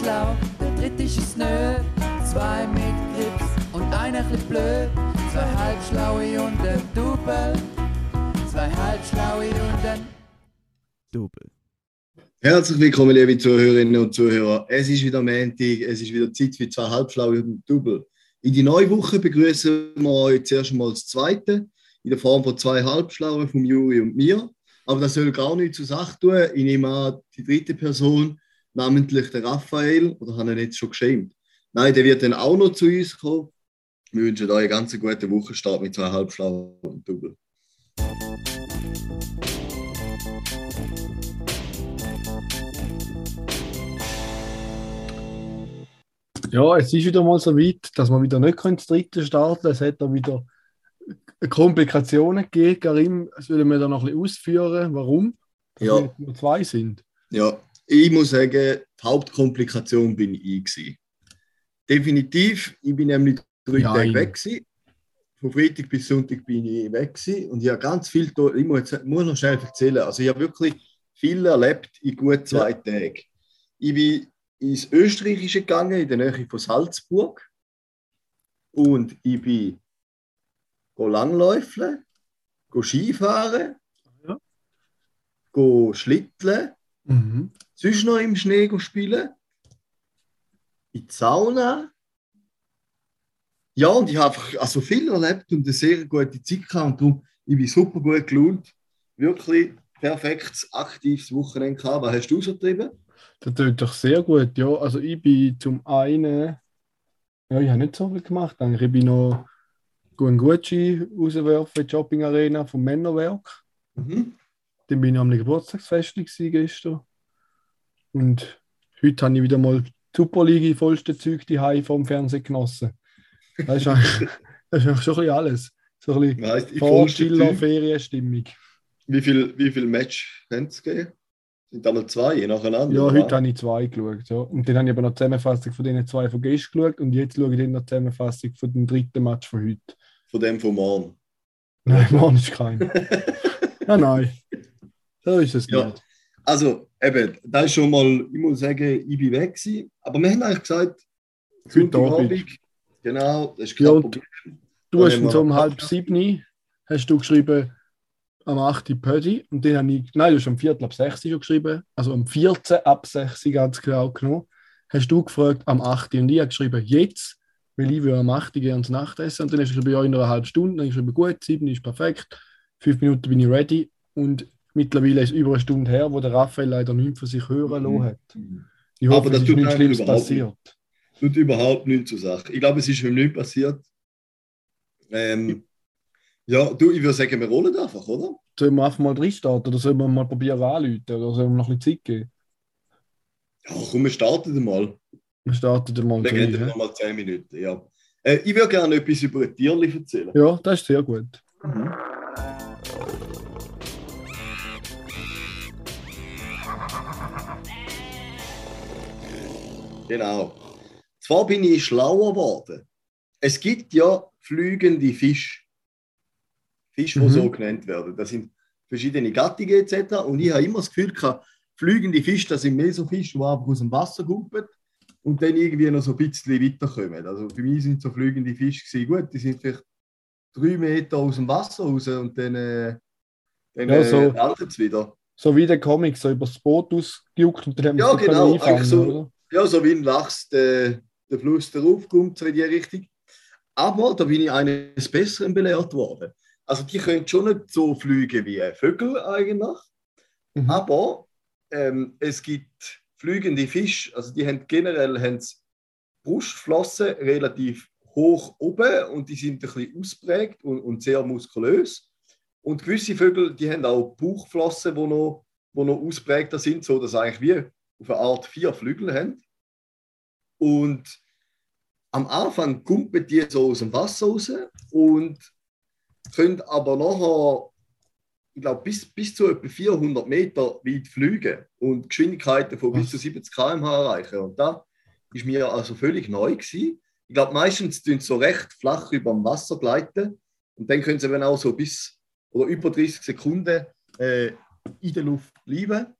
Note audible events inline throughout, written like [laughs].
schlau, der dritte ist es nö. Zwei mit Grips und einer bisschen blöd. Zwei halbschlaue und ein Double. Zwei halbschlaue und ein Double. Herzlich willkommen, liebe Zuhörerinnen und Zuhörer. Es ist wieder Montag, es ist wieder Zeit für zwei Halbschlaue und ein Double. In die neue Woche begrüßen wir euch zuerst mal das zweite, in der Form von zwei Halbschlauen von Juri und mir. Aber das soll gar nichts zur Sache tun. Ich nehme an, die dritte Person, namentlich der Raphael, oder habe ich ihn jetzt schon geschämt? Nein, der wird dann auch noch zu uns kommen. Wir wünschen euch einen ganz guten Wochenstart mit zwei Halbschlauen und Double. Ja, es ist wieder mal so weit, dass wir wieder nicht das dritte starten können. Es hat da wieder Komplikationen gegeben. Karim, das will wir da noch ein bisschen ausführen, warum dass Ja. wir nur zwei sind. Ja, ich muss sagen, die Hauptkomplikation bin ich gewesen. Definitiv, ich bin nämlich drei Ja, Tage weg gewesen. Von Freitag bis Sonntag bin ich weg gewesen. und ich habe ganz viel, ich muss, jetzt, muss noch schnell erzählen, also ich habe wirklich viel erlebt in gut zwei Tagen. Ich bin ins Österreichische gegangen, in der Nähe von Salzburg und ich bin langläufeln, go Skifahren, Ja. go schlitteln, Mhm. Sonst noch im Schnee spielen. In die Sauna. Ja, und ich habe einfach also viel erlebt und eine sehr gute Zeit gehabt. Und darum, ich bin super gut gelohnt. Wirklich perfektes, aktives Wochenende gehabt. Was hast du so getrieben? Das tut doch sehr gut, ja. Also ich bin zum einen, ja, ich habe nicht so viel gemacht. Eigentlich. Ich bin noch einen Gucci rauswerfen in die Shopping Arena vom Männerwerk. Mhm. Dann bin ich am Geburtstagsfest gestern. Und heute habe ich wieder mal die Superliga vollste Zeug die vom Fernsehen genossen. Das ist eigentlich, [laughs] das ist eigentlich schon ein bisschen alles. So ein bisschen vollste Vorstiller, Zeug. Ferienstimmung. Wie viel, wie viel Match können es geben? Sind einmal zwei nacheinander? Ja, oder heute habe ich zwei geschaut. Ja. Und dann habe ich aber noch die Zusammenfassung von den zwei von gestern geschaut und jetzt schaue ich dann noch die Zusammenfassung von dem dritten Match von heute. Von dem von morgen. Nein, [laughs] Mann, ist kein. [laughs] ja, nein. So ist es Ja. nicht. Also, eben, da ist schon mal, ich muss sagen, ich bin weg gewesen. Aber wir haben eigentlich gesagt, Heute Abend. Genau, das ist Ja, kein Problem. Du Dann hast so um halb sieben hast du geschrieben, am 8. Pödi. Und dann habe ich, nein, du hast am Viertel ab 6 schon geschrieben, also am 14 ab 6 ganz genau genommen. Hast du gefragt, am 8. Und ich habe geschrieben, jetzt, weil ich will am 8. gerne ins Nachtessen. Und dann hast du geschrieben, ja, in einer halben Stunde. Dann habe ich geschrieben, gut, 7 ist perfekt. Fünf Minuten bin ich ready. Und mittlerweile ist es über eine Stunde her, wo der Raphael leider nichts von sich hören Mhm. lassen hat. Ich hoffe, Aber das es ist tut nichts Schlimmes überhaupt passiert. Tut überhaupt nichts zur Sache. Ich glaube, es ist ihm nichts passiert. Ähm, ja, du, ich würde sagen, wir rollen einfach, oder? Sollen wir einfach mal reinstarten oder sollen wir mal probieren anzuleiten? Oder sollen wir noch ein bisschen Zeit geben? Ja, komm, wir starten mal. Wir starten dann mal Dann reden wir noch mal 10 Minuten. Ja. Äh, ich würde gerne etwas über ein Tierli erzählen. Ja, das ist sehr gut. Genau. Zwar bin ich schlauer geworden. Es gibt ja flügende Fische. Fische, die Mhm. so genannt werden. Das sind verschiedene Gattungen etc. Und ich habe immer das Gefühl, gehabt, flügende Fische, das sind mehr so Fische, die einfach aus dem Wasser kumpen und dann irgendwie noch so ein bisschen weiterkommen. Also für mich sind so flügende Fische gewesen. gut, die sind vielleicht drei Meter aus dem Wasser raus und dann, äh, dann Ja, so. äh, wieder. So wie der Comic, so übers Boot ausgejuckt und dann haben Ja, genau, eigentlich so. oder? Ja, so wie ein Lachs der, der Fluss darauf kommt, so in die Richtung. Aber da bin ich eines Besseren belehrt worden. Also die können schon nicht so fliegen wie Vögel eigentlich, Mhm. aber ähm, es gibt flügende Fische, also die haben generell haben Brustflossen relativ hoch oben und die sind ein bisschen ausprägt und, und sehr muskulös. Und gewisse Vögel, die haben auch Bauchflossen, die noch, wo noch ausprägter sind, so dass sie eigentlich wie auf eine Art vier Flügel haben. Und am Anfang kumpen die so aus dem Wasser raus und können aber nachher, ich glaube, bis, bis zu etwa 400 Meter weit fliegen und Geschwindigkeiten von bis zu 70 km/h erreichen. Und da ist mir also völlig neu gewesen. Ich glaube, meistens tun sie so recht flach über dem Wasser gleiten und dann können sie eben auch so bis oder über 30 Sekunden äh, in der Luft bleiben.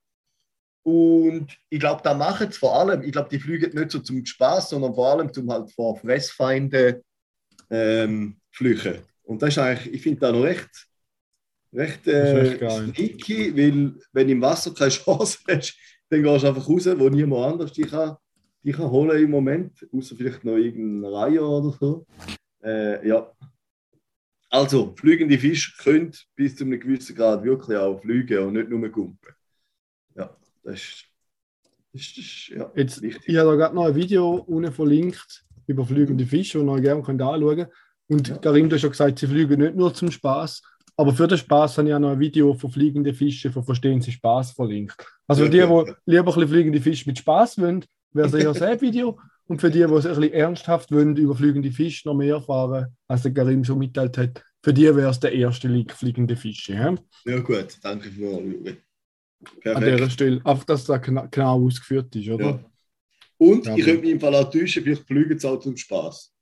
Und ich glaube, da machen es vor allem, ich glaube, die fliegen nicht so zum Spaß, sondern vor allem zum halt vor Fressfeinden ähm, flüchen. Und das ist eigentlich, ich finde da noch recht, recht, äh, sneaky, weil wenn du im Wasser keine [laughs] Chance hast, dann gehst du einfach raus, wo niemand anders dich kann, dich kann holen im Moment, außer vielleicht noch irgendein Reihe oder so. Äh, ja. Also, fliegende Fische können bis zu einem gewissen Grad wirklich auch fliegen und nicht nur gumpen. Das ist, das ist ja, Jetzt, wichtig. Ich habe da gerade noch ein Video unten verlinkt über fliegende Fische, das ihr gerne könnt anschauen könnt. Und ja. Karim, du hast schon gesagt, sie fliegen nicht nur zum Spaß, aber für den Spaß habe ich auch noch ein Video von fliegenden Fischen von Verstehen Sie Spaß verlinkt. Also ja, die, die lieber ein bisschen fliegende Fische mit Spaß wollen, wäre sicher ein Video. Und für die, die es ein bisschen ernsthaft wollen, über fliegende Fische noch mehr erfahren, als der Karim schon mitteilt hat, für die wäre es der erste Link fliegende Fische. Ja, ja gut, danke für die Perfekt. An dieser Stelle, einfach, dass das genau, genau ausgeführt ist, oder? Ja. Und ja, ich könnte mich im Fall auch täuschen, vielleicht fliegen sie auch zum Spaß.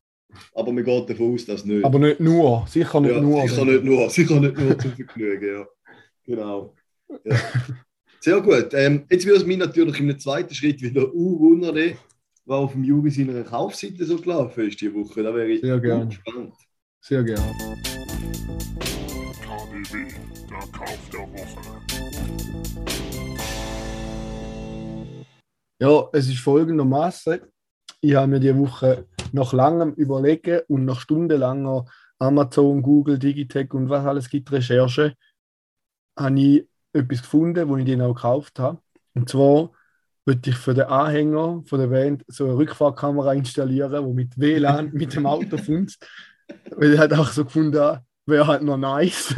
Aber man geht davon aus, dass nicht. Aber nicht nur, sicher nicht ja, nur. Sicher nicht nur, [laughs] sicher nicht nur zum Vergnügen, ja. Genau. Ja. Sehr gut. Ähm, jetzt würde es mich natürlich im zweiten Schritt wieder wundern, was auf dem Juri seiner Kaufseite so gelaufen ist diese Woche. Da wäre ich Sehr gerne. gespannt. Sehr gerne. KDW, der Kauf der Woche. Ja, es ist folgendermaßen. Ich habe mir die Woche nach langem Überlegen und nach stundenlanger Amazon, Google, Digitech und was alles gibt, Recherche, habe ich etwas gefunden, wo ich den auch gekauft habe. Und zwar würde ich für den Anhänger von der Band so eine Rückfahrkamera installieren, die mit WLAN mit dem Auto [laughs] funzt. Weil ich halt auch so gefunden habe, wäre halt noch nice.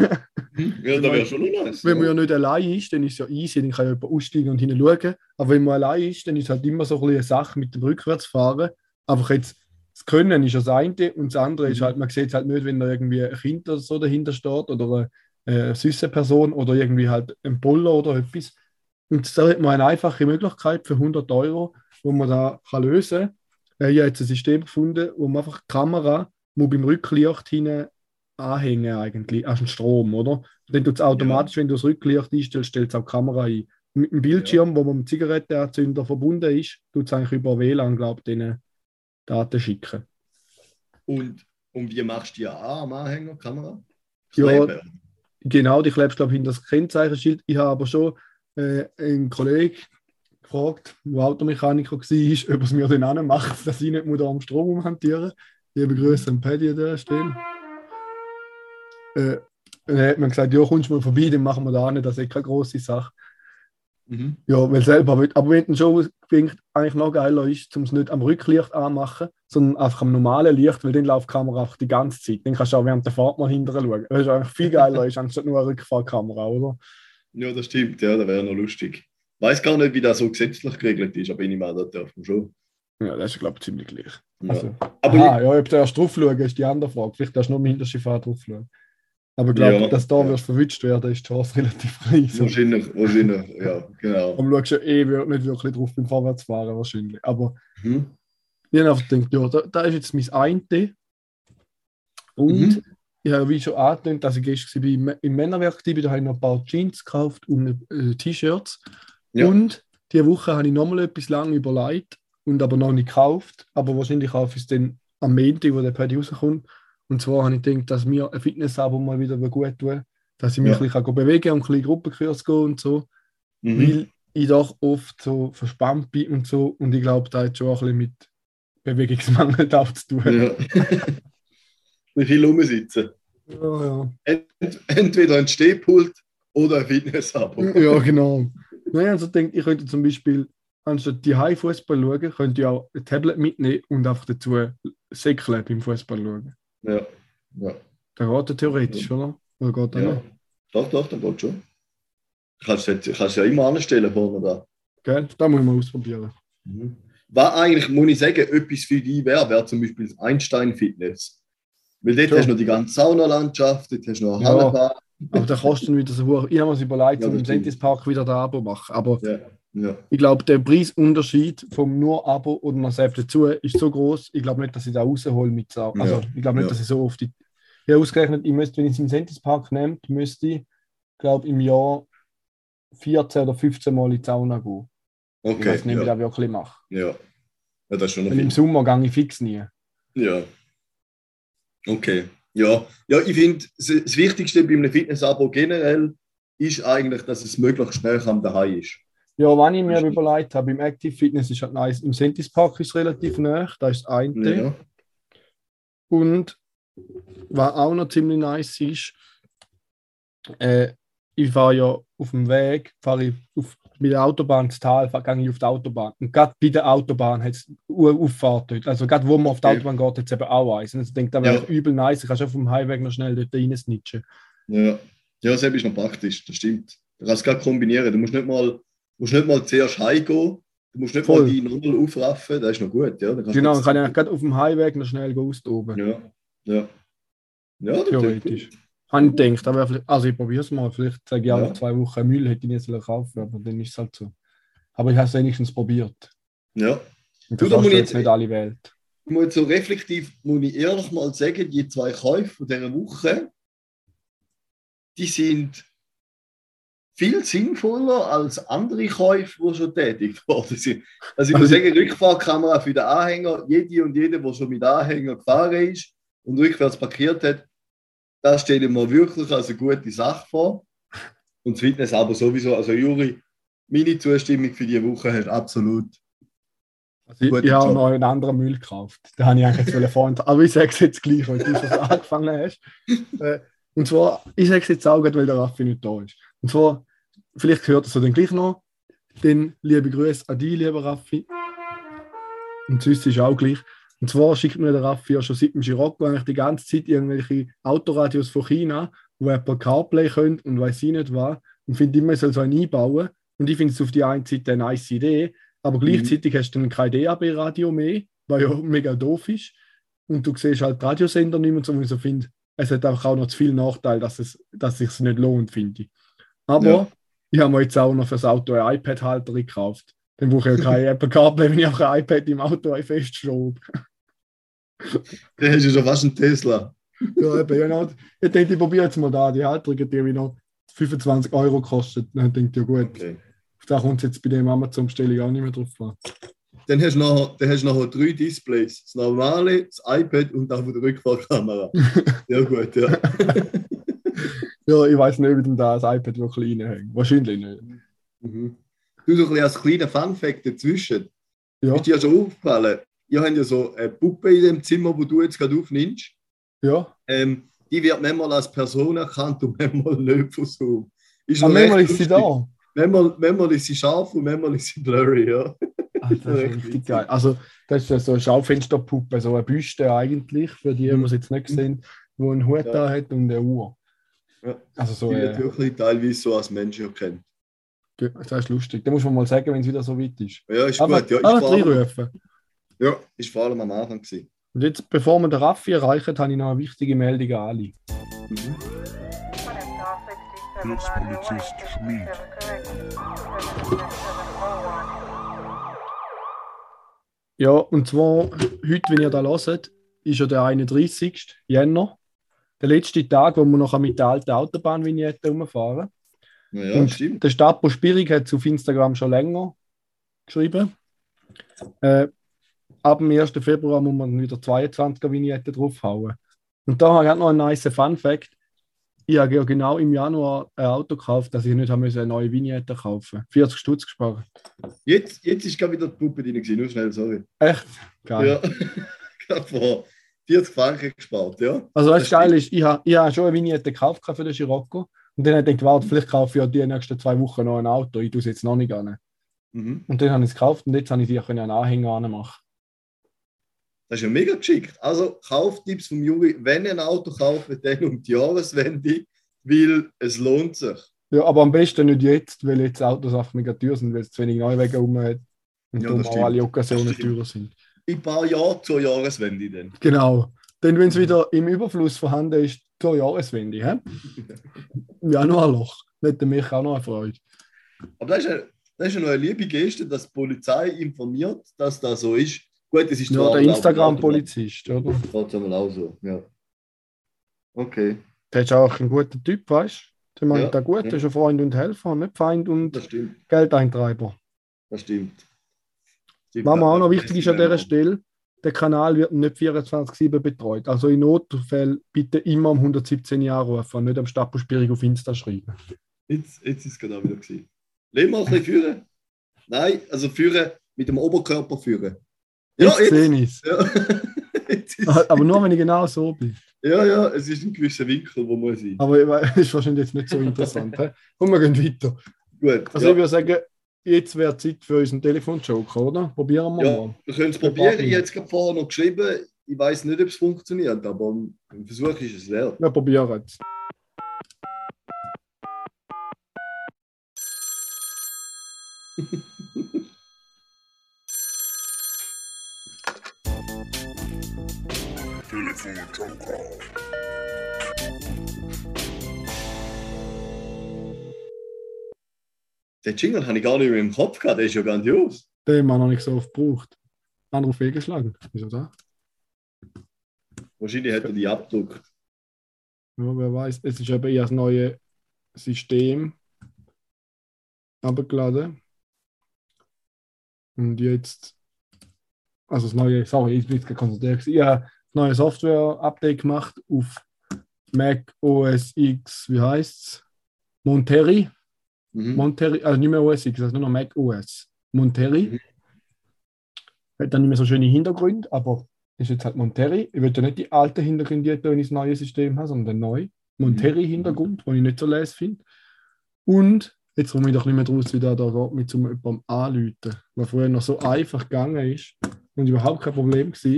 Ja, da wäre schon noch nice. Wenn man ja nicht allein ist, dann ist es ja easy, dann kann ja jemand aussteigen und hinschauen. Aber wenn man allein ist, dann ist es halt immer so ein eine Sache mit dem Rückwärtsfahren. Einfach jetzt, das Können ist das eine und das andere ist mhm. halt, man sieht es halt nicht, wenn da irgendwie ein Kind oder so dahinter steht oder eine, eine süße Person oder irgendwie halt ein Boller oder etwas. Und da hat man eine einfache Möglichkeit für 100 Euro, wo man da kann lösen kann. Äh, ich habe jetzt ein System gefunden, wo man einfach die Kamera muss beim Rücklicht hinten anhängen eigentlich, an den Strom, oder? Dann tut es automatisch, ja. wenn du das Rücklicht einstellst, stellt es auch die Kamera ein. Mit dem Bildschirm, ja. wo man mit dem Zigarettenanzünder verbunden ist, tut es eigentlich über WLAN, glaube ich, denen Daten schicken. Und, und wie machst du die an am Anhänger, Kamera? Ja, genau, die klebst, glaube ich, in das Kennzeichenschild. Ich habe aber schon äh, einen Kollegen gefragt, der Automechaniker war, [laughs] ob er es mir dann macht, dass ich nicht da am Strom umhantieren muss. Liebe Grüße an Paddy an der Stelle. Äh, dann hat man gesagt, ja, kommst du mal vorbei, dann machen wir da nicht, das ist keine große Sache. Mhm. Ja, weil selber, aber wenn es schon eigentlich noch geiler ist, um es nicht am Rücklicht anmachen, sondern einfach am normalen Licht, weil dann läuft die Kamera auch die ganze Zeit. Dann kannst du auch während der Fahrt mal hinterher schauen. Das ist eigentlich viel geiler, ist anstatt nur eine Rückfahrkamera, oder? Ja, das stimmt, ja, das wäre noch lustig. Ich weiß gar nicht, wie das so gesetzlich geregelt ist, aber ich meine, das darf man schon. Ja, das ist, glaube ich, ziemlich gleich. Ja. Also, aber aha, ja, ob du erst drauf schauen, ist die andere Frage. Vielleicht darfst du nur im Hinterschifffahrt drauf schauen. Aber ich glaube, ja, dass da ja. wirst verwünscht werden, ist die Chance relativ klein. Wahrscheinlich, wahrscheinlich, ja, genau. Und du schaust ja eh nicht wirklich drauf beim Vorwärtsfahren wahrscheinlich. Aber mhm. ich habe einfach gedacht, ja, da, da ist jetzt mein eine. Und mhm. ich habe wie schon angekündigt, dass ich gestern im, im Männerwerk war, da habe ich noch ein paar Jeans gekauft und äh, T-Shirts. Ja. Und diese Woche habe ich nochmal etwas lange überlegt und aber noch nicht gekauft. Aber wahrscheinlich kaufe ich es dann am Montag, wo der Paddy rauskommt. Und zwar habe ich gedacht, dass mir ein Fitness-Abo mal wieder gut tut, dass ich mich ja. ein bisschen bewegen kann und ein bisschen Gruppenkurs gehen und so. Mhm. Weil ich doch oft so verspannt bin und so. Und ich glaube, da hat schon ein bisschen mit Bewegungsmangel [laughs] zu tun. Ja. [laughs] Wie viel rumsitzen. Ja, ja. entweder ein Stehpult oder ein Fitness-Abo. Ja, genau. Nein, also denke ich könnte zum Beispiel anstatt die High Fußball schauen, könnt ihr auch ein Tablet mitnehmen und einfach dazu säckeln beim Fußball schauen. Ja. ja. Da geht er theoretisch, ja. oder? Oder geht er ja. Noch? Doch, doch, dann geht schon. Kannst du kannst ja immer anstellen vorne da. Gell? Da muss ich mal ausprobieren. Mhm. Was eigentlich, muss ich sagen, etwas für dich wäre, wäre zum Beispiel das Einstein-Fitness. Weil dort ja. hast du noch die ganze Saunalandschaft, dort hast du noch eine ja. Aber da kostet dann wieder so hoch. Ich habe mir überlegt, ja, im Sentis Park wieder da Abo machen. Aber ja. Ja. Ich glaube, der Preisunterschied vom nur Abo oder man selbst dazu ist so groß. Ich glaube nicht, dass ich da raushole mit so. Also, ich glaube nicht, dass ich so oft. Die, ich habe ausgerechnet, ich müsste, wenn ich es im Sentis Park nehme, müsste ich, glaube im Jahr 14 oder 15 Mal in die Sauna gehen. Ich Okay. weiß nicht, wie ich ja. das wirklich mache. ja. ja, das ist schon im. Sommer gehe ich fix nie. Ja. Okay. Ja, ja ich finde, das das Wichtigste bei einem Fitness-Abo generell ist eigentlich, dass es möglichst schnell am daheim ist. Ja, wenn ich mir überlegt habe, im Active Fitness ist halt nice. Im Sentis Park ist es relativ nah, da ist das eine. Ja. Und was auch noch ziemlich nice ist, äh, ich fahre ja auf dem Weg, fahre ich auf, mit der Autobahn ins Tal, fahre- gehe ich auf die Autobahn. Und gerade bei der Autobahn hat es eine Auffahrt dort. Also gerade wo man auf die. Autobahn geht, hat es eben auch eins. Und ich denke, das wäre Ja. übel nice. Ich kann schon auf dem Highway noch schnell dort reinsnitchen. Ja, ja das ist noch praktisch, das stimmt. Du kannst es gerade kombinieren. Du musst nicht mal, musst nicht mal zuerst heimgehen, du musst nicht Voll. mal die Null aufraffen, das ist noch gut. Ja, du Genau, kann ich gerade auf dem Highway noch schnell austoben. Ja, ja. Ja, das Theoretisch. Habe ich gedacht, aber also ich probiere es mal. Vielleicht sage ich auch Ja. zwei Wochen Müll, hätte ich nicht sollen kaufen aber dann ist es halt so. Aber ich habe es wenigstens probiert. Ja. Und Du, das da kostet muss jetzt nicht alle Welt. Ich muss jetzt so reflektiv, muss ich ehrlich mal sagen, die zwei Käufe dieser Woche, die sind viel sinnvoller als andere Käufe, die schon tätig [laughs] worden sind. Also ich muss Also- sagen, Rückfahrkamera für den Anhänger, jede und jede, der schon mit Anhänger gefahren ist und rückwärts parkiert hat, das stelle ich mir wirklich als eine gute Sache vor. Und das Fitness aber sowieso, also Juri, meine Zustimmung für diese Woche hast du absolut. Also ich, ich habe noch einen anderen Müll gekauft. Den habe ich eigentlich jetzt vorhin. Aber ich sage es jetzt gleich, weil du schon [laughs] angefangen hast. Äh, Und zwar, ich sage es jetzt auch, weil der Raffi nicht da ist. Und zwar, vielleicht hört es dann gleich noch. Dann liebe Grüße an dich, lieber Raffi. Und sonst ist auch gleich. Und zwar schickt mir der Raffi ja schon seit dem Girocco eigentlich die ganze Zeit irgendwelche Autoradios von China, wo Apple CarPlay können und weiß ich nicht was. Und finde immer, er soll so einen einbauen. Und ich finde es auf die einen Seite eine nice Idee, aber gleichzeitig hast du dann kein DAB-Radio mehr, was ja [laughs] mega doof ist. Und du siehst halt Radiosender nicht mehr und so, wo ich so finde, es hat einfach auch noch zu viel Nachteil, dass es, dass es sich nicht lohnt, finde ich. Aber Ja. ich habe mir jetzt auch noch für das Auto einen iPad-Halter gekauft. Dann brauche ich ja kein [laughs] Apple CarPlay, wenn ich auch ein iPad im Auto festschraube. [laughs] Da hast du schon fast einen Tesla. Ja, eben, genau. Ich denke, ich probiere jetzt mal da. Die Halterung, die wie noch 25 Euro kostet. Dann denke ich, ja gut, Okay. da kommt es jetzt bei dem Amazon-Bestellung auch nicht mehr drauf an. Dann hast du nachher, dann hast du nachher drei Displays. Das normale, das iPad und auch der Rückfahrkamera. [laughs] ja, gut, ja. Ja, ich weiß nicht, ob ich denn da das iPad wirklich reinhängt. Wahrscheinlich nicht. Mhm. Du, so ein als kleiner Fun-Fact dazwischen. Ja, Ist dir ja schon aufgefallen? Ihr habt ja so eine Puppe in dem Zimmer, wo du jetzt gerade aufnimmst. ja. Ähm, die wird manchmal als Person erkannt und [laughs] manchmal nicht von so. Ist Aber noch recht manchmal ist sie da. Manchmal, manchmal ist sie scharf und manchmal ist sie blurry, ja. Ah, das [laughs] ist richtig geil. Also, das ist ja so eine Schaufensterpuppe, so eine Büste eigentlich, für die, die es jetzt nicht sehen, wo einen Hut Ja. da hat und eine Uhr. Ja. Also so, Die äh, wirklich teilweise so als Mensch erkannt. das ist lustig. Da muss man mal sagen, wenn es wieder so weit ist. Ja, ist Aber, gut. Ja, aber reinrufen. ja, ist vor allem am Anfang gewesen. Und jetzt, bevor wir den Raffi erreichen, habe ich noch eine wichtige Meldung an alle. Mhm. Hilfspolizist Schmid. Ja, und zwar, heute, wenn ihr da hört, ist ja der 31. Jänner. Der letzte Tag, wo wir noch mit der alten Autobahnvignette rumfahren. Ja, und stimmt. der Stapo Spirig hat es auf Instagram schon länger geschrieben. Äh, ab dem 1. Februar muss man wieder 22er Vignette draufhauen. Und da habe ich noch einen nice Fun Fact. Ich habe ja genau im Januar ein Auto gekauft, dass ich nicht haben eine neue Vignette kaufen 40 Stutz gespart. Jetzt, jetzt ist gerade wieder die Puppe drin, gewesen, nur schnell, sorry. Echt? Geil. Ja, [laughs] gerade vor 40 Franken gespart, ja. Also was Das geil ist, ich habe ich hab schon eine Vignette gekauft für den Scirocco und dann habe ich gedacht, warte, vielleicht kaufe ich ja die nächsten zwei Wochen noch ein Auto. Ich tue es jetzt noch nicht an. Mhm. Und dann habe ich es gekauft und jetzt habe ich sie einen Anhänger anmachen. Das ist ja mega geschickt. Also Kauftipps vom Juri, wenn ihr ein Auto kauft, dann um die Jahreswende, weil es lohnt sich. Ja, aber am besten nicht jetzt, weil jetzt Autos einfach mega teuer sind, weil es zu wenig Neuwagen rum hat und Ja, darum das auch alle Das stimmt. teurer sind. In ein paar Jahren zur Jahreswende dann. Genau. Denn wenn es wieder im Überfluss vorhanden ist, zur Jahreswende, hä? Im Januarloch. Hätte mich auch noch eine Freude. Aber das ist, eine, das ist ja noch eine liebe Geste, dass die Polizei informiert, dass das so ist. Gut, es ist Ja, der Instagram-Polizist, oder? Autobahn, Trotzdem auch so, ja. Okay, Der ist auch ein guter Typ, weißt du? Der meint Ja, da gut, ja. ist ein Freund und Helfer, nicht Feind und das. Geldeintreiber. Das stimmt. Stimmt. Was mir auch noch wichtig ist an dieser Stelle, der Kanal wird nicht 24-7 betreut. Also in Notfällen bitte immer um 117 Jahre rufen nicht am Stadtbuchsperrig auf Insta schreiben. Jetzt, jetzt ist es auch wieder gewesen. Lass mal ein bisschen führen. Nein, also führen mit dem Oberkörper führen. Jetzt Ja, sehe jetzt. ich es. Ja. jetzt [laughs] Aber nur, wenn ich genau so bin. ja, ja, es ist ein gewisser Winkel, wo man sein. Aber ich das [laughs] ist wahrscheinlich jetzt nicht so interessant. hä? Und wir gehen weiter. Gut, Also ja. ich würde sagen, jetzt wäre Zeit für unseren Telefonjoker, oder? Probieren wir Ja, mal. wir können es probieren. Ich habe vorher noch geschrieben. Ich weiß nicht, ob es funktioniert, aber ein Versuch ist es wert. Wir probieren es. [laughs] Den Jingle habe ich gar nicht mehr im Kopf gehabt, der ist ja grandios. Den haben wir noch nicht so oft gebraucht. Anruf fehlgeschlagen. Wieso da? Wahrscheinlich hat er die abgedruckt. Ja, wer weiß. Es ist eben eher das neue System abgeladen. Und jetzt, also das neue, sorry, ich bin jetzt konzentriert. Ich habe das neue Software-Update gemacht auf Mac OS X, wie heißt es? Monterey. Mhm. Monterey, also nicht mehr OS X, also nur noch Mac OS. Monterey. Mhm. Hat dann nicht mehr so schöne Hintergründe, aber ist jetzt halt Monterey. Ich will ja nicht die alten Hintergründe, die ich das neue System habe, sondern den neuen Monterey-Hintergrund, den ich nicht so les finde. Und jetzt komme ich doch nicht mehr draus, wie der da geht, mit zum jemandem anrufen. Was früher noch so einfach gegangen ist und überhaupt kein Problem war,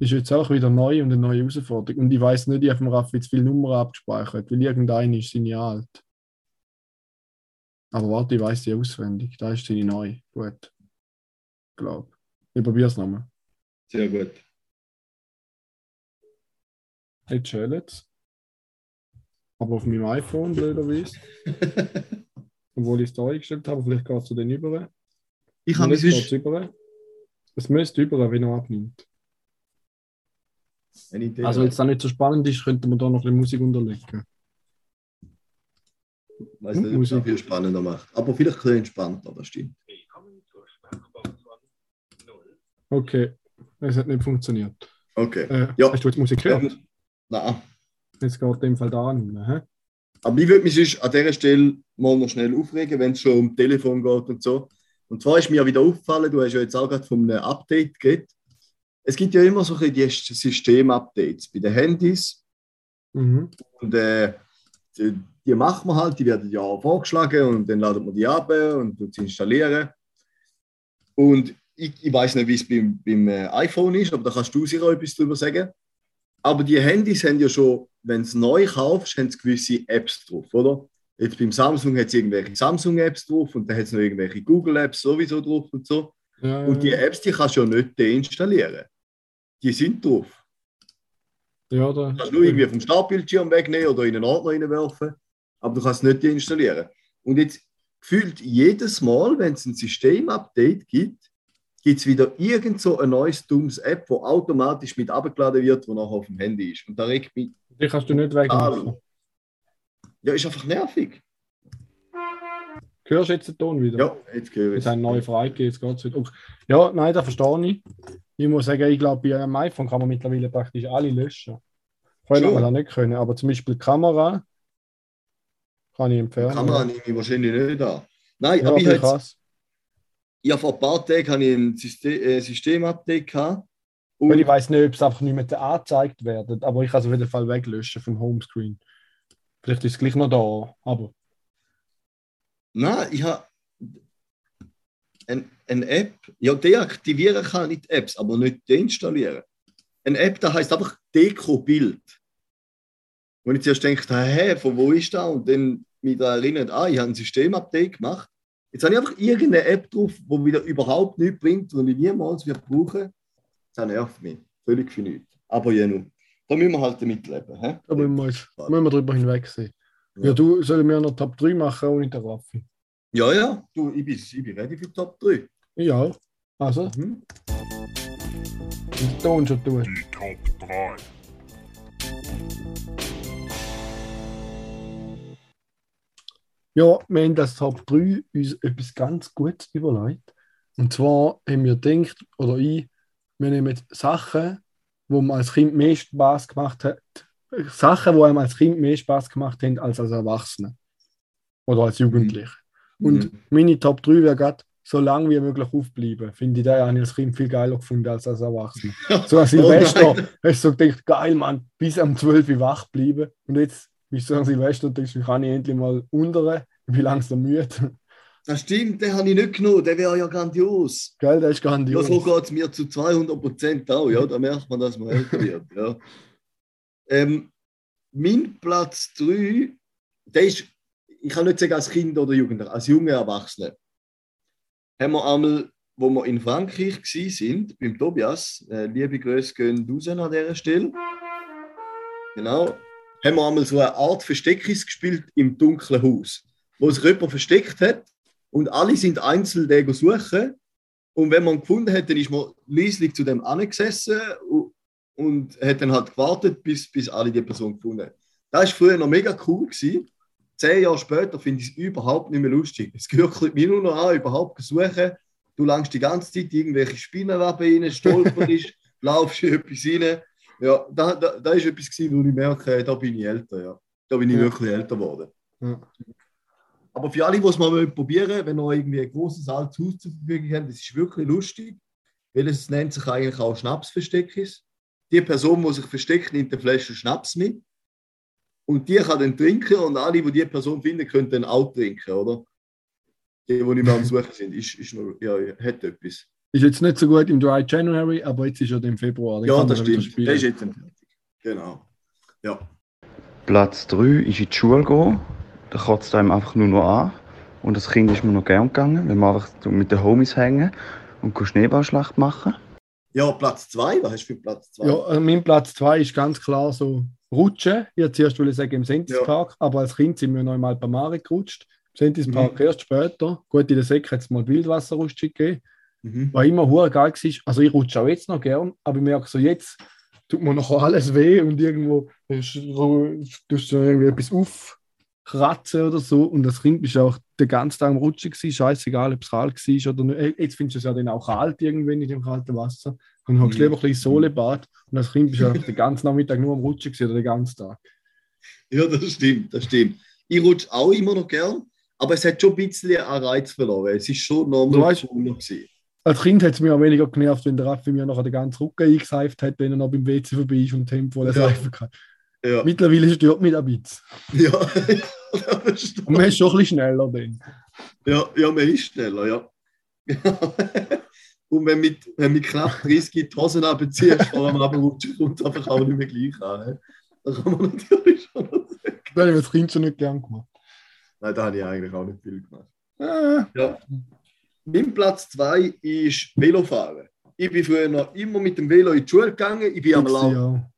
ist jetzt auch wieder neu und eine neue Herausforderung. Und ich weiß nicht, ich habe mir Raffi zu viele Nummern abgespeichert, weil irgendeine ist seine alt. Aber warte, ich weiß die auswendig. Da ist sie neu. Gut. Glaub. Ich probiere es nochmal. Sehr gut. Jetzt schält Aber auf meinem iPhone, blöderweise. [laughs] Obwohl ich es da eingestellt habe, vielleicht geht es zu den über. ich habe Jetzt sonst... über. Es müsste über, wenn er abnimmt. Also, wenn es da nicht so spannend ist, könnte man da noch ein bisschen Musik unterlegen. Ich weiß nicht, ob es das viel spannender macht. Aber vielleicht ein bisschen entspannter, das stimmt. Okay, es hat nicht funktioniert. Okay. Äh, Ja. Hast du jetzt Musik gehört? Ähm, Nein. Jetzt geht in dem Fall da an. Hä? Aber ich würde mich sonst an dieser Stelle mal noch schnell aufregen, wenn es schon um Telefon geht und so. Und zwar ist mir wieder aufgefallen, du hast ja jetzt auch gerade von einem Update geredet. Es gibt ja immer so ein bisschen die System-Updates bei den Handys. Mhm. Und äh, die, macht man halt, die werden ja auch vorgeschlagen und dann ladet man die ab und tut sie installieren. Und ich, ich weiß nicht, wie es beim, beim äh, iPhone ist, aber da kannst du sicher etwas drüber sagen. Aber die Handys haben ja schon, wenn du es neu kaufst, haben gewisse Apps drauf, oder? Jetzt beim Samsung hat es irgendwelche Samsung-Apps drauf und dann hat es noch irgendwelche Google-Apps sowieso drauf und so. Ja, Und die Apps, die kannst du ja nicht deinstallieren. Die sind drauf. ja, da, Du kannst nur irgendwie vom Startbildschirm wegnehmen oder in einen Ordner reinwerfen, aber du kannst nicht deinstallieren. Und jetzt gefühlt jedes Mal, wenn es ein System-Update gibt, gibt es wieder irgend so ein neues dummes App, wo automatisch mit abgeladen wird, wo nachher auf dem Handy ist. Und da regt mich. die kannst du nicht wegmachen. Ja, ist einfach nervig. Hörst du jetzt den Ton wieder? Ja, jetzt höre ich Jetzt haben neue freigegeben, jetzt geht es wieder. Ja, nein, das verstehe ich. Ich muss sagen, ich glaube, bei einem iPhone kann man mittlerweile praktisch alle löschen. Hat man das nicht können, aber zum Beispiel die Kamera kann ich empfehlen. Kamera nehme ich wahrscheinlich nicht an. Nein, ja, aber ich, habe habe vor ein paar Tagen habe ich ein System, äh, System-Update gehabt. Weil Und ich weiß nicht, ob es einfach nicht mehr angezeigt werden, aber ich kann es auf jeden Fall weglöschen vom Homescreen. Vielleicht ist es gleich noch da, aber Nein, ich habe eine, eine App, ja, deaktivieren kann ich die Apps, aber nicht deinstallieren. Eine App, da heißt einfach Deko-Bild. Wenn ich zuerst denke, hä, von wo ist das? Und dann mich da erinnert, ah, ich habe ein System-Update gemacht. Jetzt habe ich einfach irgendeine App drauf, die wieder überhaupt nichts bringt und ich niemals wird brauchen. Das nervt mich. Völlig für nichts. Aber ja, nun. Da müssen wir halt damit leben. Hä? da müssen wir, jetzt- müssen wir drüber hinwegsehen. Ja. Ja. du sollen wir noch Top 3 machen ohne den Raffi? Ja, ja, du, ich bin, ich bin ready für Top 3. Ich auch. Also, Mhm. den Ton schon tun. Die Top 3. Ja, wir haben das Top 3 uns etwas ganz Gutes überlegt. Und zwar haben wir gedacht, oder ich, wir nehmen Sachen, wo man als Kind mehr Spaß gemacht hat, Sachen, die einem als Kind mehr Spaß gemacht haben als als Erwachsene. Oder als Jugendliche. Und Mhm. meine Top 3 wäre gerade so lange wie möglich aufbleiben. Finde ich, da ich als Kind viel geiler gefunden als als Erwachsener. [laughs] So an Silvester Oh hast du so gedacht, geil, Mann, bis am 12 Uhr wach bleiben. Und jetzt du an Silvester denkst, kann ich endlich mal unteren, ich bin langsam müde. Das stimmt, den habe ich nicht genommen, der wäre ja grandios. Geil, das ist Ja, grandios. so geht es mir zu 200 Prozent auch. Ja, da merkt man, dass man älter [laughs] wird. Ja. Ähm, mein Platz 3, der ist, ich kann nicht sagen als Kind oder Jugendlicher, als junge Erwachsene. Haben wir einmal, wo wir in Frankreich sind, beim Tobias, äh, liebe Grüße gehen raus an dieser Stelle. Genau. Haben wir einmal so eine Art Versteckis gespielt im dunklen Haus, wo sich jemand versteckt hat und alle sind einzeln den suchen. Und wenn man ihn gefunden hat, dann ist man leislich zu dem angesessen und, hat dann halt gewartet, bis, bis alle die Person gefunden haben. Das war früher noch mega cool. Gewesen. Zehn Jahre später finde ich es überhaupt nicht mehr lustig. Es gehört mir nur noch an, überhaupt zu suchen. Du langst die ganze Zeit irgendwelche Spinnenweben rein, stolperst, [laughs] laufst in etwas rein. Ja, da, da, da ist etwas, gewesen, wo ich merke, da bin ich älter. Ja. Da bin ich Ja. wirklich älter geworden. Ja. Aber für alle, die es mal probieren wollen, wenn ihr irgendwie ein großes altes Haus zur Verfügung habt, das ist wirklich lustig, weil es nennt sich eigentlich auch Schnapsversteckis. Die Person, die sich versteckt, nimmt eine Flasche Schnaps mit und die kann dann trinken und alle, die die Person finden, können dann auch trinken, oder? Die, die nicht mehr am [laughs] Suchen sind, ist, ist noch, ja, hat etwas. Ist jetzt nicht so gut im Dry January, aber jetzt ist er im Februar. dann Ja, das man stimmt. spielen. Der ist jetzt. Genau. Ja. Platz 3 ist in die Schule gehen. Da kotzt einem einfach nur noch an. Und das Kind ist mir noch gern gegangen, wenn wir einfach mit den Homies hängen und Schneeballschlacht machen. ja, Platz 2, was hast du für Platz 2? Ja, äh, mein Platz 2 ist ganz klar so Rutschen. Ich wollte zuerst wollte sagen im Sentispark, aber als Kind sind wir noch einmal bei Mare gerutscht. Im Sentispark Mhm. erst später. Gut, in der Säcke hat es mal Wildwasserrutschen gegeben. Mhm. Was immer hure geil war. Also ich rutsche auch jetzt noch gern, aber ich merke so, jetzt tut mir noch alles weh und irgendwo tust du du irgendwie etwas aufkratzen oder so. Und das Kind ist auch den ganzen Tag am Rutschen gewesen, scheißegal, ob es kalt war oder nicht. Äh, Jetzt findest du es ja dann auch kalt irgendwann in dem kalten Wasser. Und hockst Mhm. lieber ein bisschen ins Solebad. Und das Kind ist ja den ganzen Nachmittag nur am Rutschen gewesen, oder den ganzen Tag. Ja, das stimmt, das stimmt. Ich rutsche auch immer noch gern, aber es hat schon ein bisschen einen Reiz verloren. Es ist schon Du normal weißt- cooler gewesen. Als Kind hat es mich auch weniger genervt, wenn der Raffi mir nachher den ganzen Rücken eingeseift hat, wenn er noch beim WC vorbei ist und Tempo Ja. seifen kann. Ja, Mittlerweile stört mich ein bisschen. ja. [laughs] das. Und man ist schon ein bisschen schneller dann. ja, ja, man ist schneller, ja. Und wenn mit, wenn mit knapp 30 die Hosen abziehst, vor dem Abrutschen, kommt es einfach auch nicht mehr gleich an. he? Da kann man natürlich schon sagen. Das habe ich als Kind schon nicht gern gemacht. Nein, da habe ich eigentlich auch nicht viel gemacht. Äh, Ja. Mein Platz 2 ist Velofahren. Ich bin früher noch immer mit dem Velo in die Schule gegangen. Ich bin einmal ja.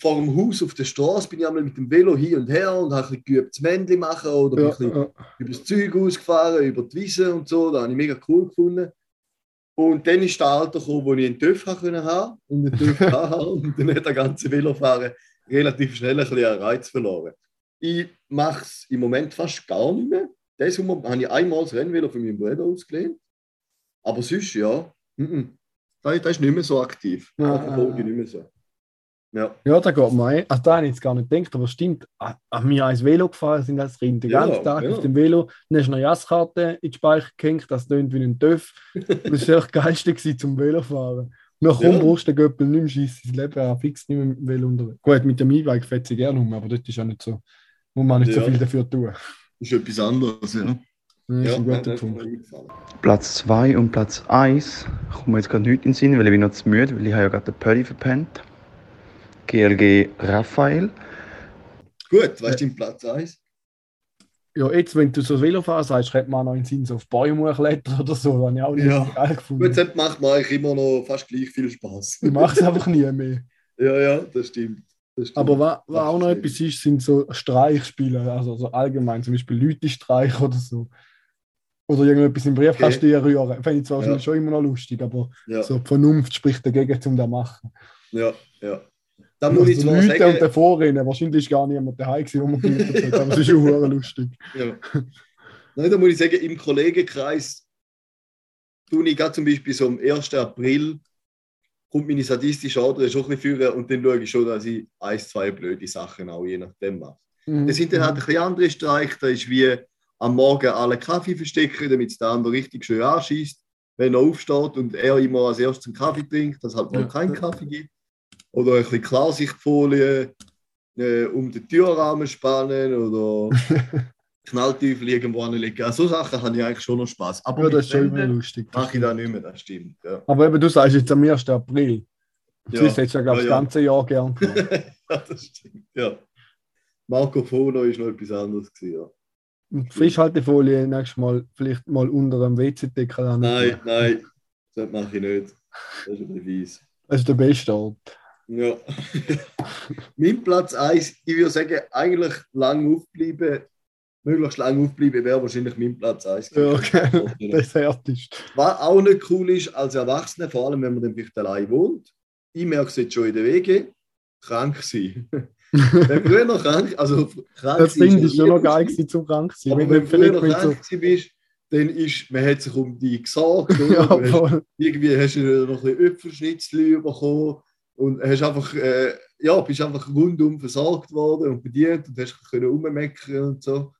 vor dem Haus auf der Straße bin ich einmal mit dem Velo hin und her und habe ein bisschen geübt, das Männchen machen oder bin Ja, ein bisschen ja. über das Zeug ausgefahren, über die Wiese und so. Das habe ich mega cool gefunden. Und dann ist der Alter gekommen, wo ich einen TÜV haben können haben und einen TÜV [laughs] hatte. Und dann hat der ganze Velofahren relativ schnell ein bisschen einen Reiz verloren. Ich mache es im Moment fast gar nicht mehr. Das Sommer habe ich einmal das Rennvelo von meinem Bruder ausgelehnt. Aber sonst, ja, mhm. das, das ist nicht mehr so aktiv. Ja, Da verfolge ich ja, nicht mehr so. Ja. ja, da geht man ein. Also, da habe ich jetzt gar nicht gedacht, aber stimmt. Ah, An mir als Velo gefahren sind als Kind den Ja, ganzen Tag ja. auf dem Velo. Dann hast du eine Jasskarte in die Speicher gehängt, das tönt wie ein TÜV. Das war echt das Geilste zum Velofahren. Nach Ja. du den Göppel nicht mehr das Leben auch fix nicht mehr mit dem Velo unterwegs. Gut, mit dem E-Bike fährt sie gerne um, aber das ist ja nicht so. Muss man nicht so Ja. viel dafür tun. Das ist etwas anderes. Ja, ja. Platz 2 und Platz 1 kommt mir jetzt gerade nicht in den Sinn, weil ich bin noch zu müde, weil ich habe ja gerade den Pödi verpennt. GLG Raphael. Gut, was ist dein Platz 1? Ja, jetzt, wenn du so Velofahren sagst, könnte man auch noch in den Sinn so auf Bäume klettern oder so. Das habe ich auch nicht Ja. so geil gefunden. Gut, das macht mir eigentlich immer noch fast gleich viel Spaß. Ich mache es [laughs] einfach nie mehr. ja, ja, das stimmt. Das stimmt. Aber was, was auch noch etwas ist, sind so Streichspiele, also so allgemein, zum Beispiel Leute-Streich oder so. Oder irgendetwas im Briefkasten rühren. Fände ich zwar Ja. schon immer noch lustig, aber Ja, so die Vernunft spricht dagegen, um das zu machen. ja, ja. Da muss ich zwar Leute und sagen, davor rennen. Wahrscheinlich ist gar niemand daheim gewesen, wo man geübt hat, aber es ist hure [laughs] lustig. ja. Nein, da muss ich sagen, im Kollegenkreis tue ich gerade zum Beispiel so am 1. April, kommt meine statistische Adresse schon ein bisschen führen und dann schaue ich schon, dass ich ein, zwei blöde Sachen auch je nachdem mache. Mhm. Das sind dann halt ein bisschen andere Streiche. Da ist wie am Morgen alle Kaffee verstecken, damit es der andere richtig schön anschießt. Wenn er aufsteht und er immer als erstes einen Kaffee trinkt, dass es halt mal Ja. keinen Kaffee gibt. Oder ein bisschen Klarsichtfolie äh, um den Türrahmen spannen oder [laughs] Knallteufel irgendwo anlegen. Also, so Sachen habe ich eigentlich schon noch Spaß. Aber Ja, das ist schon immer lustig. das mache ich da nicht mehr, das stimmt. Ja, Aber eben, du sagst jetzt am 1. April. Ja. Hättest du ja, glaube ich, Ja, das ganze Jahr gern [laughs] ja das stimmt. Ja. Marco Polo ist noch etwas anderes. Gewesen, ja. Frischhaltefolie nächstes Mal vielleicht mal unter dem WC-Deckel an. Nein, nein, das mache ich nicht. Das ist ein fies. Das ist der beste Ort. Ja. [laughs] mein Platz 1, ich würde sagen, eigentlich lang aufbleiben, möglichst lang aufbleiben, wäre wahrscheinlich mein Platz 1. Ja, okay. [laughs] Das härtest. Was auch nicht cool ist als Erwachsener, vor allem wenn man dann vielleicht allein wohnt, ich merke es jetzt schon in der Wege, krank sein. [laughs] wenn früher noch krank, also krank Das finde ist schon noch geil gewesen, zum krank zu sein. Aber Wenn wenn du früher noch krank gewesen bist, dann ist, man hat sich um dich gesorgt. so, Oder? [laughs] ja, hast irgendwie hast du noch ein bisschen Öpfelschnitzel bekommen und hast einfach, äh, ja, bist einfach rundum versorgt worden und bedient und hast können rummeckern und so.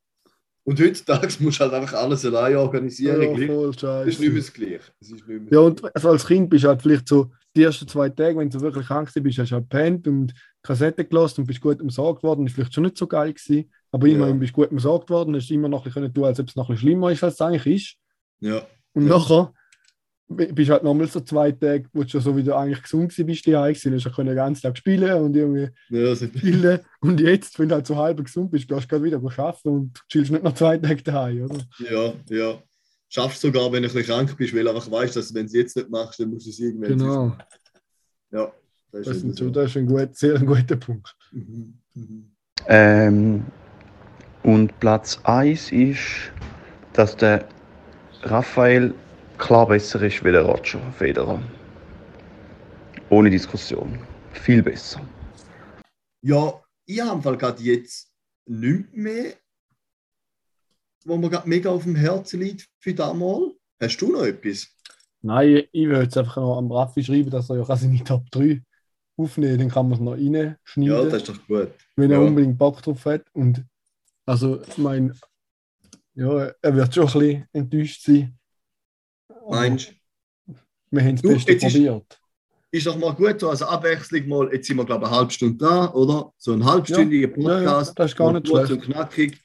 Und heutzutage [laughs] musst du halt einfach alles allein organisieren. Ja, voll das ist nicht mehr scheiße. das Gleiche. Das ist nicht mehr Ja, und also als Kind bist du halt vielleicht so die ersten zwei Tage, wenn du wirklich krank bist, hast du halt gepennt und Kassette gelassen und bist gut umsorgt worden. Das ist vielleicht schon nicht so geil gewesen, aber Ja. immerhin bist du gut umsorgt worden, hast immer noch ein bisschen tun, als ob es noch ein bisschen schlimmer ist, als es eigentlich ist. ja. Und Ja. nachher bist halt nochmal so zwei Tage, wo du schon so wieder eigentlich gesund warst, bist daheim gewesen, hast du können den ganzen Tag spielen und irgendwie ja das ist, chillen. Und jetzt, wenn du halt so halb gesund bist, gehst du gerade wieder arbeiten und chillst nicht noch zwei Tage daheim, oder? ja, ja. Schaffst sogar, wenn du ein bisschen krank bist, weil du einfach weißt, dass wenn du es jetzt nicht machst, dann musst du es irgendwann Genau. machen. Ja, das Das, ist ist eben schon, so. das ist ein, gut, sehr ein guter Punkt. Mhm. Mhm. Ähm, und Platz 1 ist, dass der Raphael klar besser ist wie der Roger Federer. Ohne Diskussion. Viel besser. Ja, ich habe gerade jetzt nichts mehr, wo mir gerade mega auf dem Herzen liegt für damals. Hast du noch etwas? Nein, ich würde jetzt einfach noch am Raffi schreiben, dass er ja kann seine Top 3 aufnehmen dann kann man es noch reinschneiden, Ja, das ist doch gut. wenn er ja. unbedingt Bock drauf hat. Und also, ich meine, ja, er wird schon ein bisschen enttäuscht sein. Aber Meinst Wir haben Du, Beste ist- probiert. ist doch mal gut so, also Abwechslung mal, jetzt sind wir glaube ich eine halbe Stunde da, oder? So ein halbstündiger Ja, ja, Podcast. das ist gar nicht schlecht. und knackig.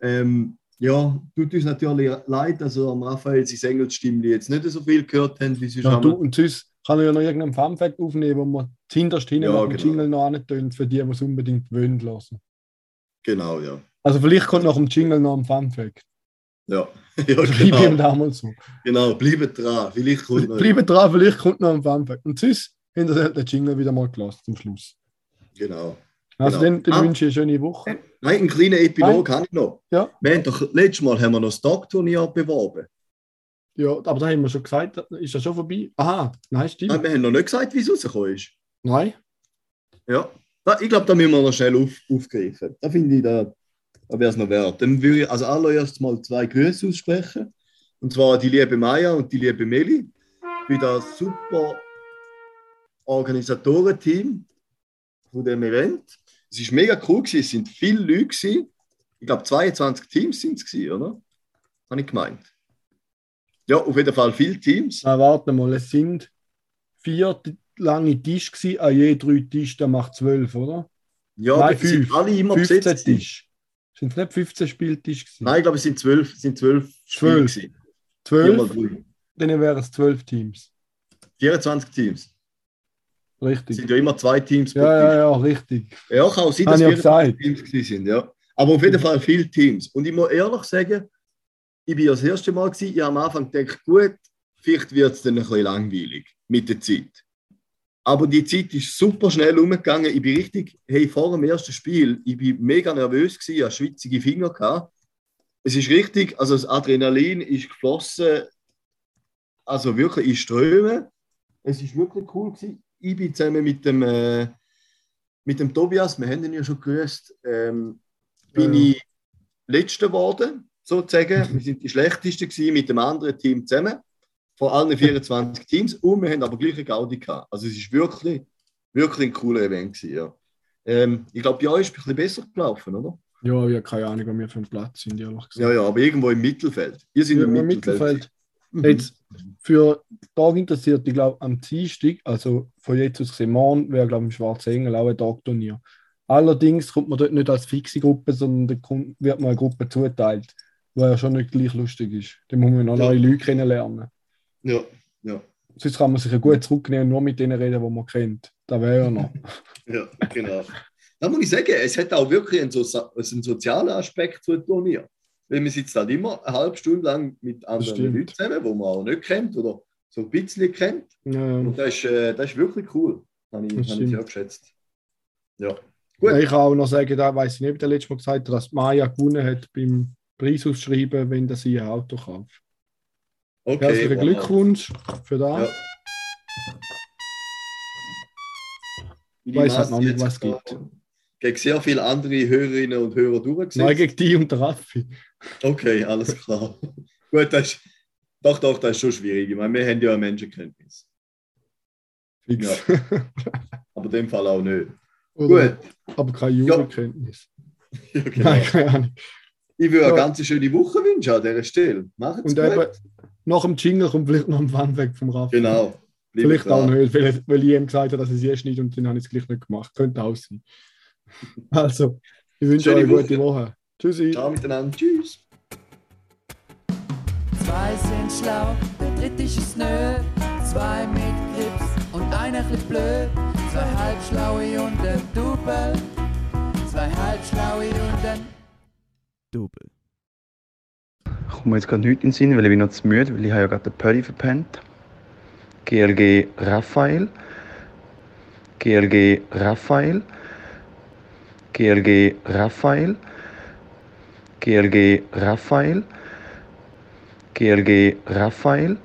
Ähm, ja, tut uns natürlich leid, also am Raphael sein Engelsstimme jetzt nicht so viel gehört haben, wie sie Ja, schon du, und sonst kann er ja noch irgendeinen Funfact aufnehmen, wo man hinterst hin Ja, genau. Jingle noch antönt, für die, die es unbedingt wollen lassen. Genau, ja. Also vielleicht kommt nach dem Jingle noch ein Funfact. Ja, [laughs] ja Schreib ihm genau. damals so. genau. Bleibt dran. Vielleicht kommt noch. Bleibt dran, vielleicht kommt noch ein Funfact. Und sonst haben wir den Jingle wieder mal gelassen zum Schluss. Genau. Also Genau. dann, dann Ah. wünsche ich eine schöne Woche. Nein, einen kleinen Epilog habe ich noch. Ja. Wir haben doch, letztes Mal haben wir noch das Dog-Turnier beworben. Ja, aber da haben wir schon gesagt, ist das schon vorbei? Aha, nein, stimmt. Nein, wir haben noch nicht gesagt, wie es rausgekommen ist. Nein. Ja. Da, ich glaube, da müssen wir noch schnell auf, aufgreifen. Da finde ich, da, da wäre es noch wert. Dann würde ich also allererst mal zwei Grüße aussprechen. Und zwar die liebe Maya und die liebe Meli für das super Organisatorenteam von dem Event. Es ist mega cool gewesen. Es sind viele Leute gewesen. Ich glaube, 22 Teams sind es gewesen, oder? Habe ich gemeint. Ja, auf jeden Fall viele Teams. Na, warte mal, es sind vier lange Tische gewesen, an je drei Tisch, der macht zwölf, oder? Ja, Nein, fünf. alle immer 15 besetzt. Tisch. Sind es nicht 15 Spieltische gewesen? Nein, ich glaube, es sind zwölf, es sind zwölf Spiele Zwölf. gewesen. Viermal Zwölf, drei. dann wären es zwölf Teams. 24 Teams. Es Richtig. sind ja immer zwei Teams Ja, ja, ja, richtig. Ja, kann auch sein, dass 24 gesagt. Teams sind, ja. Aber auf jeden Fall viele Teams. Und ich muss ehrlich sagen, ich bin ja das erste Mal gewesen, ich habe am Anfang gedacht, gut, vielleicht wird es dann ein bisschen langweilig mit der Zeit. Aber die Zeit ist super schnell umgegangen. Ich bin richtig, hey, vor dem ersten Spiel, ich bin mega nervös gewesen, ich hatte schwitzige Finger gehabt. Es ist richtig, also das Adrenalin ist geflossen, also wirklich in Strömen. Es ist wirklich cool gewesen. Ich bin zusammen mit dem, äh, mit dem Tobias, wir haben ihn ja schon grüßt, ähm, bin Ja. ich Letzter geworden, sozusagen. Wir sind die Schlechtesten gewesen mit dem anderen Team zusammen. Von allen 24 Teams und wir haben aber gleich eine Gaudi gehabt. Also es ist wirklich, wirklich ein cooler Event gewesen, ja. Ähm, ich glaube, bei euch ist es ein bisschen besser gelaufen, oder? Ja, ich habe keine Ahnung, wo wir für einen Platz sind, ehrlich gesagt. Ja, ja, aber irgendwo im Mittelfeld. Ihr seid Ja, im Mittelfeld. Mittelfeld. Jetzt für Tag interessiert, ich glaube, am Dienstag, also von jetzt aus gesehen, morgen wäre, glaube ich, im Schwarzen Engel auch ein Tagturnier. Allerdings kommt man dort nicht als fixe Gruppe, sondern da kommt- wird man eine Gruppe zuteilt, was ja schon nicht gleich lustig ist. Da muss man noch Ja. neue Leute kennenlernen. Ja, ja, Sonst kann man sich ja gut zurücknehmen und nur mit denen reden, die man kennt. Da wäre ja noch. [laughs] ja, genau. Da muss ich sagen, es hat auch wirklich einen, so einen sozialen Aspekt zu Turnier. Weil man sitzt halt immer eine halbe Stunde lang mit anderen. Leuten zusammen, die man auch nicht kennt oder so ein bisschen kennt. Ja. Und das ist, äh, das ist wirklich cool. Habe ich, habe ich sehr geschätzt. Ja. Gut. Ich kann auch noch sagen, da weiß ich nicht, ob der letzte Mal gesagt hat, dass Maya gewonnen hat beim Preisausschreiben, wenn er sie ein Auto kauft. Okay. Herzlichen wow. Glückwunsch für das. Ja. Ich weiß halt noch nicht, was es da Gegen sehr viele andere Hörerinnen und Hörer durchgesetzt. Nein, gegen die und Raffi. Okay, alles klar. [laughs] Gut, das ist, doch, doch, das ist schon schwierig. Ich meine, wir haben ja eine Menschenkenntnis. Fix. [laughs] Aber in dem Fall auch nicht. Oder, Gut. Aber keine Jugendkenntnis. [laughs] Ja, genau. Nein, keine Ahnung. Ich würde eine Ja. ganz schöne Woche wünschen an dieser Stelle. Macht's Und gut. eben, nach dem Jingle kommt vielleicht noch ein Funfact vom Raffi. Genau. Liebe Vielleicht auch nicht, weil, weil ich ihm gesagt habe, dass es erst nicht und dann habe ich es gleich nicht gemacht. Könnte auch sein. Also, ich wünsche Schöne euch eine gute Woche. Tschüssi. Ciao miteinander. Tschüss. Zwei sind schlau, der dritte ist es nö. Zwei mit Grips und einer chli blöd. Zwei halbschlaue und ein Double. Zwei halbschlaue und ein Double. Ich komme jetzt gerade nicht in den Sinn, weil ich bin noch zu müde, weil ich habe ja gerade den Pödi verpennt. GLG Raphael. GLG Raphael. GLG Raphael. GLG Raphael. GLG Raphael.